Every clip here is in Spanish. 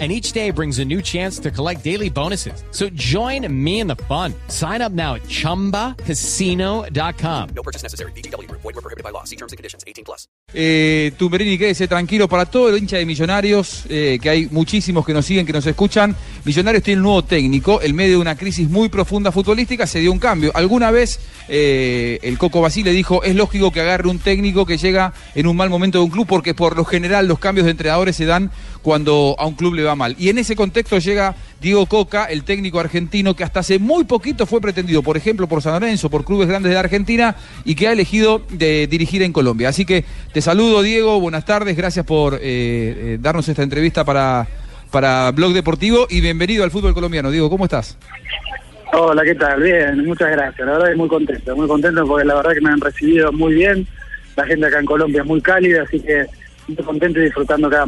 and each day brings a new chance to collect daily bonuses. So join me in the fun. Sign up now at ChumbaCasino.com. No purchase necessary. BGW. Void were prohibited by law. See terms and conditions. 18 plus. Eh, Tumberini, quédese tranquilo para todo el hincha de Millonarios, eh, que hay muchísimos que nos siguen, que nos escuchan. Millonarios tiene un nuevo técnico, en medio de una crisis muy profunda futbolística, se dio un cambio. Alguna vez eh, el Coco Basile dijo, es lógico que agarre un técnico que llega en un mal momento de un club, porque por lo general los cambios de entrenadores se dan cuando a un club le va mal. Y en ese contexto llega Diego Coca, el técnico argentino que hasta hace muy poquito fue pretendido, por ejemplo, por San Lorenzo, por clubes grandes de Argentina y que ha elegido de dirigir en Colombia. Así que te saludo, Diego, buenas tardes, gracias por eh, eh, darnos esta entrevista para, para Blog Deportivo y bienvenido al fútbol colombiano. Diego, ¿cómo estás? Hola, ¿qué tal? Bien, muchas gracias. La verdad es muy contento, muy contento porque la verdad que me han recibido muy bien. La gente acá en Colombia es muy cálida, así que muy contento y disfrutando cada.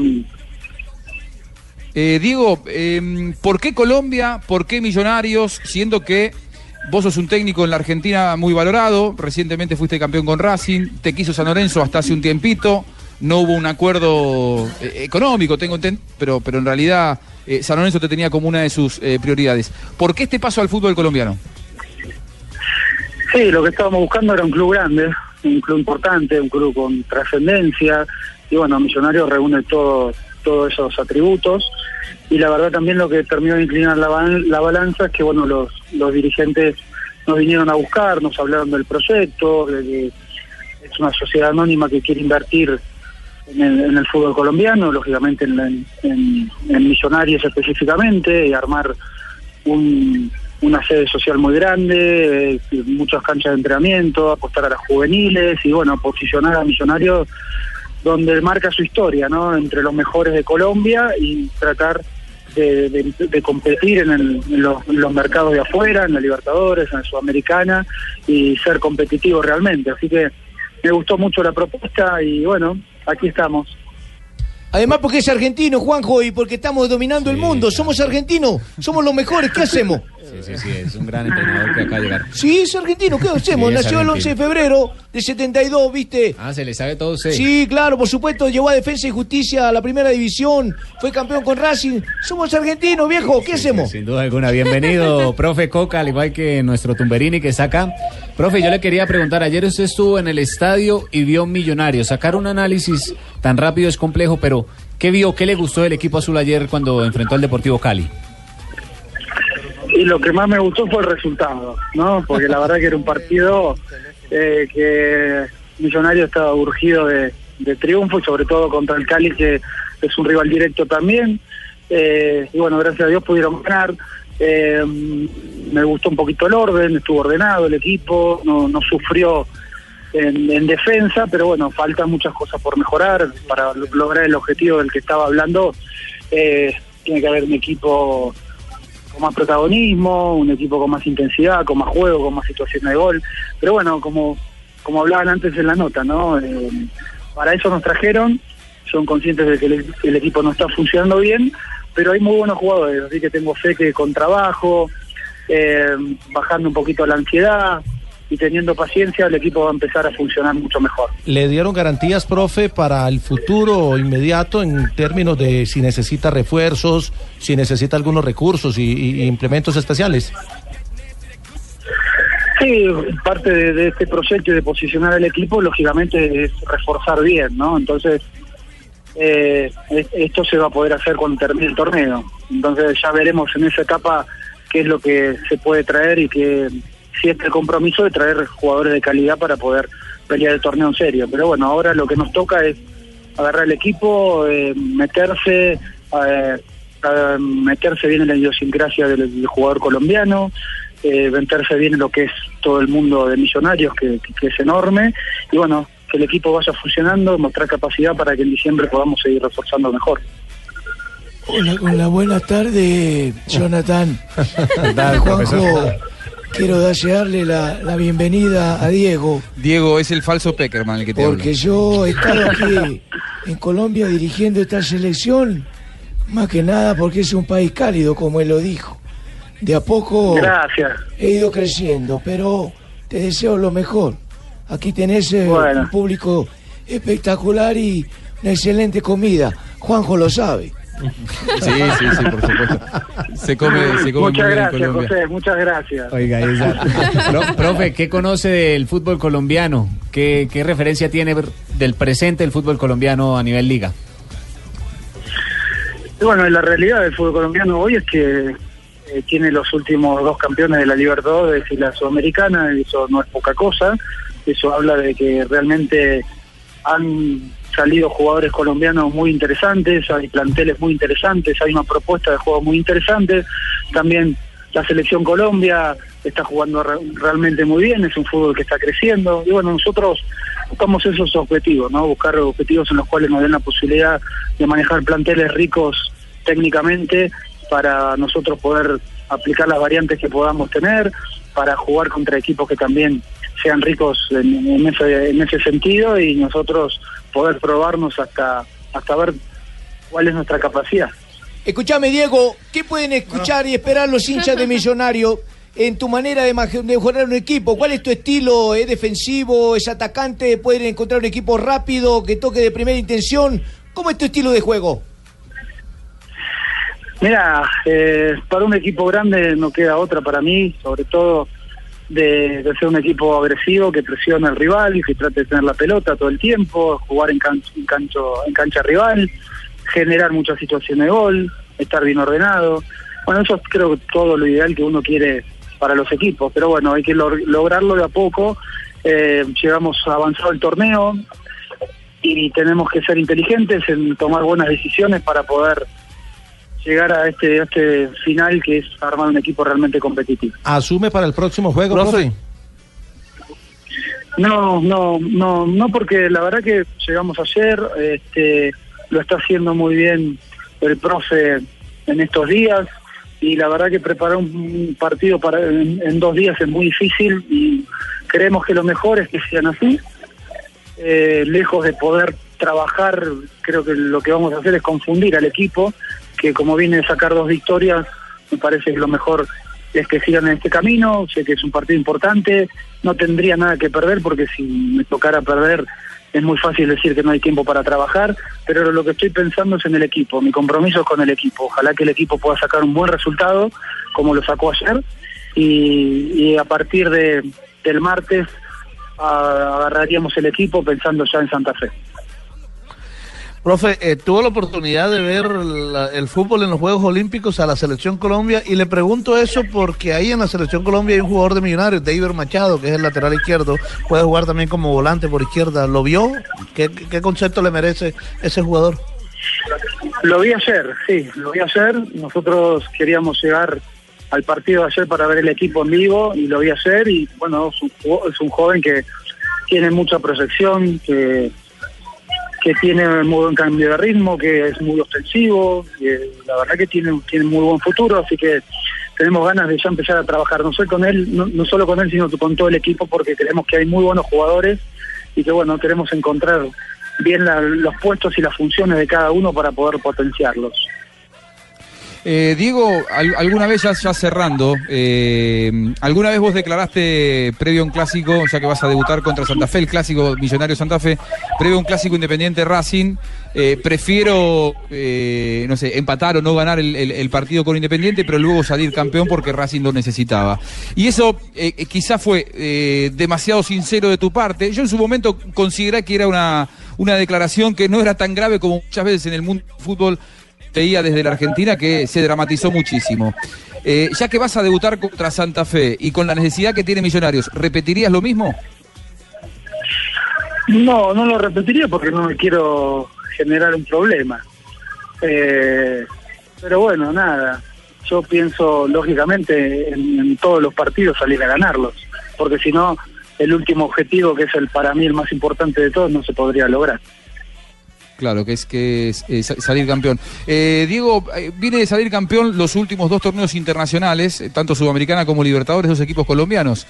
Eh, Diego, eh, ¿por qué Colombia? ¿Por qué Millonarios? Siendo que vos sos un técnico en la Argentina muy valorado, recientemente fuiste campeón con Racing, te quiso San Lorenzo hasta hace un tiempito, no hubo un acuerdo eh, económico, tengo pero, pero en realidad eh, San Lorenzo te tenía como una de sus eh, prioridades. ¿Por qué este paso al fútbol colombiano? Sí, lo que estábamos buscando era un club grande, un club importante, un club con trascendencia, y bueno, Millonarios reúne todo, todos esos atributos, y la verdad también lo que terminó de inclinar la, la balanza es que bueno, los, los dirigentes nos vinieron a buscar, nos hablaron del proyecto, de que es una sociedad anónima que quiere invertir en el, en el fútbol colombiano, lógicamente en, en- en Millonarios específicamente, y armar un- una sede social muy grande, eh, muchas canchas de entrenamiento, apostar a las juveniles y bueno, posicionar a Millonarios donde marca su historia, ¿no? Entre los mejores de Colombia y tratar de, de- de competir en, el- en los, en los mercados de afuera, en la Libertadores, en la Sudamericana y ser competitivo realmente. Así que me gustó mucho la propuesta y bueno, aquí estamos. Además porque es argentino, Juanjo, y porque estamos dominando el mundo. Somos argentinos, somos los mejores. ¿Qué hacemos? Sí, sí, sí, es un gran entrenador que acaba de llegar. Sí, es argentino, ¿qué hacemos? Sí, Nació el 11 de febrero de 72, ¿viste? Ah, se le sabe todo usted. Sí, claro, por supuesto, llegó a Defensa y Justicia a la primera división, fue campeón con Racing. Somos argentinos, viejo, ¿qué hacemos? Sin duda alguna. Bienvenido, profe Coca, al igual que nuestro Tumberini que saca. Profe, yo le quería preguntar, ayer usted estuvo en el estadio y vio Millonarios. Sacar un análisis tan rápido es complejo, pero ¿qué vio, qué le gustó del equipo azul ayer cuando enfrentó al Deportivo Cali? Y lo que más me gustó fue el resultado, ¿no? Porque la verdad que era un partido eh, que Millonario estaba urgido de, de triunfo sobre todo contra el Cali que es un rival directo también. Eh, y bueno, gracias a Dios pudieron ganar. Eh, me gustó un poquito el orden, estuvo ordenado el equipo, no, no sufrió en, en defensa, pero bueno, faltan muchas cosas por mejorar para lo- lograr el objetivo del que estaba hablando. Tiene que haber un equipo con más protagonismo, un equipo con más intensidad, con más juego, con más situaciones de gol. Pero bueno, como, como hablaban antes en la nota, ¿no? Eh, para eso nos trajeron, son conscientes de que el, equipo no está funcionando bien, pero hay muy buenos jugadores, así que tengo fe que con trabajo, eh, bajando un poquito la ansiedad y teniendo paciencia, el equipo va a empezar a funcionar mucho mejor. ¿Le dieron garantías, profe, para el futuro inmediato en términos de si necesita refuerzos, si necesita algunos recursos y, y- y implementos especiales? Sí, parte de, de este proyecto y de posicionar al equipo, lógicamente, es reforzar bien, ¿no? Entonces, eh, es- esto se va a poder hacer cuando termine el torneo. Entonces, ya veremos en esa etapa qué es lo que se puede traer y que si es el compromiso de traer jugadores de calidad para poder pelear el torneo en serio. Pero bueno, ahora lo que nos toca es agarrar el equipo, eh, meterse, eh, a meterse bien en la idiosincrasia del, del jugador colombiano, eh, meterse bien en lo que es todo el mundo de millonarios, que, que- que es enorme, y bueno, que el equipo vaya funcionando, mostrar capacidad para que en diciembre podamos seguir reforzando mejor. Hola, hola, buenas tardes, Jonathan. Juanjo, profesor? Quiero desearle la, la bienvenida a Diego, Diego es el falso Peckerman el que te porque habla. yo he estado aquí en Colombia dirigiendo esta selección, más que nada porque es un país cálido, como él lo dijo. De a poco Gracias. he ido creciendo, pero te deseo lo mejor. Aquí tenés eh, Bueno. un público espectacular y una excelente comida. Juanjo lo sabe. Sí, sí, sí, por supuesto. Se come, se come muy Muchas bien en gracias, Colombia. José, muchas gracias. Oiga, esa- Pro- profe, ¿qué conoce del fútbol colombiano? ¿Qué, ¿Qué referencia tiene del presente del fútbol colombiano a nivel liga? Y bueno, la realidad del fútbol colombiano hoy es que eh, tiene los últimos dos campeones de la Libertadores y la Sudamericana, y eso no es poca cosa, eso habla de que realmente han salido jugadores colombianos muy interesantes, hay planteles muy interesantes, hay una propuesta de juego muy interesante, también la selección Colombia está jugando re- realmente muy bien, es un fútbol que está creciendo, y bueno, nosotros buscamos esos objetivos, ¿no? Buscar objetivos en los cuales nos den la posibilidad de manejar planteles ricos técnicamente para nosotros poder aplicar las variantes que podamos tener, para jugar contra equipos que también sean ricos en, en ese, en ese sentido y nosotros poder probarnos hasta, hasta ver cuál es nuestra capacidad. Escuchame, Diego, ¿qué pueden escuchar y esperar los hinchas de Millonario en tu manera de, mejorar un equipo? ¿Cuál es tu estilo? ¿Es defensivo? ¿Es atacante? ¿Pueden encontrar un equipo rápido que toque de primera intención? ¿Cómo es tu estilo de juego? Mira, eh, para un equipo grande no queda otra para mí, sobre todo de, ser un equipo agresivo que presiona al rival, que trate de tener la pelota todo el tiempo, jugar en, can- en cancho- en cancha rival, generar muchas situaciones de gol, estar bien ordenado. Bueno, eso es creo todo lo ideal que uno quiere para los equipos, pero bueno, hay que log- lograrlo de a poco. Eh, llegamos avanzado el torneo y tenemos que ser inteligentes en tomar buenas decisiones para poder llegar a este, a este final que es armar un equipo realmente competitivo. ¿Asume para el próximo juego, profe? No, no, no, no porque la verdad que llegamos ayer, este, lo está haciendo muy bien el profe en estos días y la verdad que preparar un partido para en, en dos días es muy difícil y creemos que lo mejor es que sean así. Eh, lejos de poder trabajar, creo que lo que vamos a hacer es confundir al equipo, que como viene de sacar dos victorias, me parece que lo mejor es que sigan en este camino, sé que es un partido importante, no tendría nada que perder porque si me tocara perder es muy fácil decir que no hay tiempo para trabajar, pero lo que estoy pensando es en el equipo, mi compromiso es con el equipo, ojalá que el equipo pueda sacar un buen resultado como lo sacó ayer y, a partir de, del martes agarraríamos el equipo pensando ya en Santa Fe. Profe, eh, tuvo la oportunidad de ver la- el fútbol en los Juegos Olímpicos a la Selección Colombia y le pregunto eso porque ahí en la Selección Colombia hay un jugador de Millonarios, David Machado, que es el lateral izquierdo, puede jugar también como volante por izquierda. ¿Lo vio? ¿Qué, qué concepto le merece ese jugador? Lo vi ayer, sí, lo vi ayer. Nosotros queríamos llegar al partido de ayer para ver el equipo en vivo y lo vi ayer y bueno, es un, es un joven que tiene mucha proyección, que, que tiene muy buen cambio de ritmo, que es muy ofensivo, la verdad que tiene, tiene muy buen futuro, así que tenemos ganas de ya empezar a trabajar, no solo con él, no, no solo con él, sino con todo el equipo, porque creemos que hay muy buenos jugadores y que bueno, queremos encontrar bien la- los puestos y las funciones de cada uno para poder potenciarlos. Eh, Diego, al- alguna vez ya, cerrando, eh, ¿alguna vez vos declaraste previo a un clásico, ya que vas a debutar contra Santa Fe, el clásico Millonario Santa Fe, previo a un clásico Independiente Racing, eh, prefiero, eh, no sé, empatar o no ganar el, partido con Independiente, pero luego salir campeón porque Racing lo necesitaba? Y eso quizás fue demasiado sincero de tu parte. Yo en su momento consideré que era una, una declaración que no era tan grave como muchas veces en el mundo del fútbol veía desde la Argentina que se dramatizó muchísimo. Eh, ya que vas a debutar contra Santa Fe y con la necesidad que tiene Millonarios, ¿repetirías lo mismo? No, no lo repetiría porque no me quiero generar un problema. Eh, pero bueno, nada. Yo pienso, lógicamente, en, en todos los partidos salir a ganarlos. Porque si no, el último objetivo, que es el para mí el más importante de todos, no se podría lograr. Claro, que es que salir campeón. Eh, Diego, eh, viene de salir campeón los últimos dos torneos internacionales, eh, tanto Sudamericana como Libertadores, dos equipos colombianos,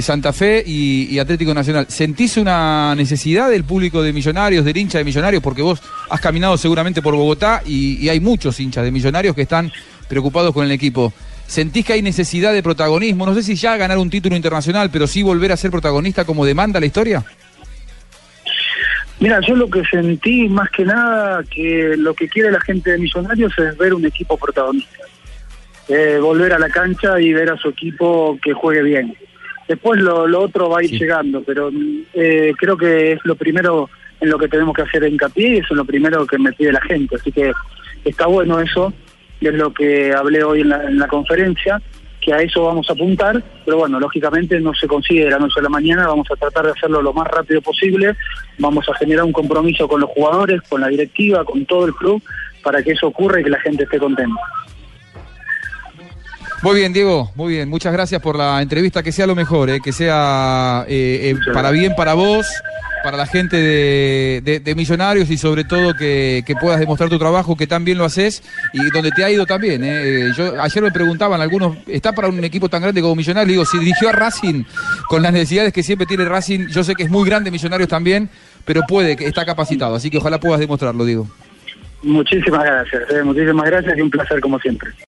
Santa Fe y, y Atlético Nacional. ¿Sentís una necesidad del público de Millonarios, del hincha de Millonarios? Porque vos has caminado seguramente por Bogotá y, y hay muchos hinchas de Millonarios que están preocupados con el equipo. ¿Sentís que hay necesidad de protagonismo? No sé si ya ganar un título internacional, pero sí volver a ser protagonista como demanda la historia. Mira, yo lo que sentí más que nada que lo que quiere la gente de Millonarios es ver un equipo protagonista. Eh, volver a la cancha y ver a su equipo que juegue bien. Después lo, lo otro va a ir llegando, pero eh, creo que es lo primero en lo que tenemos que hacer hincapié y eso es lo primero que me pide la gente. Así que está bueno eso, es lo que hablé hoy en la, en la conferencia, que a eso vamos a apuntar, pero bueno, lógicamente no se consigue de la noche a la mañana, vamos a tratar de hacerlo lo más rápido posible, vamos a generar un compromiso con los jugadores, con la directiva, con todo el club, para que eso ocurra y que la gente esté contenta. Muy bien, Diego, muy bien. Muchas gracias por la entrevista. Que sea lo mejor, eh, que sea eh, eh, para bien para vos, para la gente de, de- de Millonarios y sobre todo que, que puedas demostrar tu trabajo, que tan bien lo haces y donde te ha ido también. eh. Yo Ayer me preguntaban algunos, ¿está para un equipo tan grande como Millonarios? Digo, si dirigió a Racing con las necesidades que siempre tiene Racing, yo sé que es muy grande Millonarios también, pero puede, que está capacitado. Así que ojalá puedas demostrarlo, Diego. Muchísimas gracias, eh, muchísimas gracias y un placer como siempre.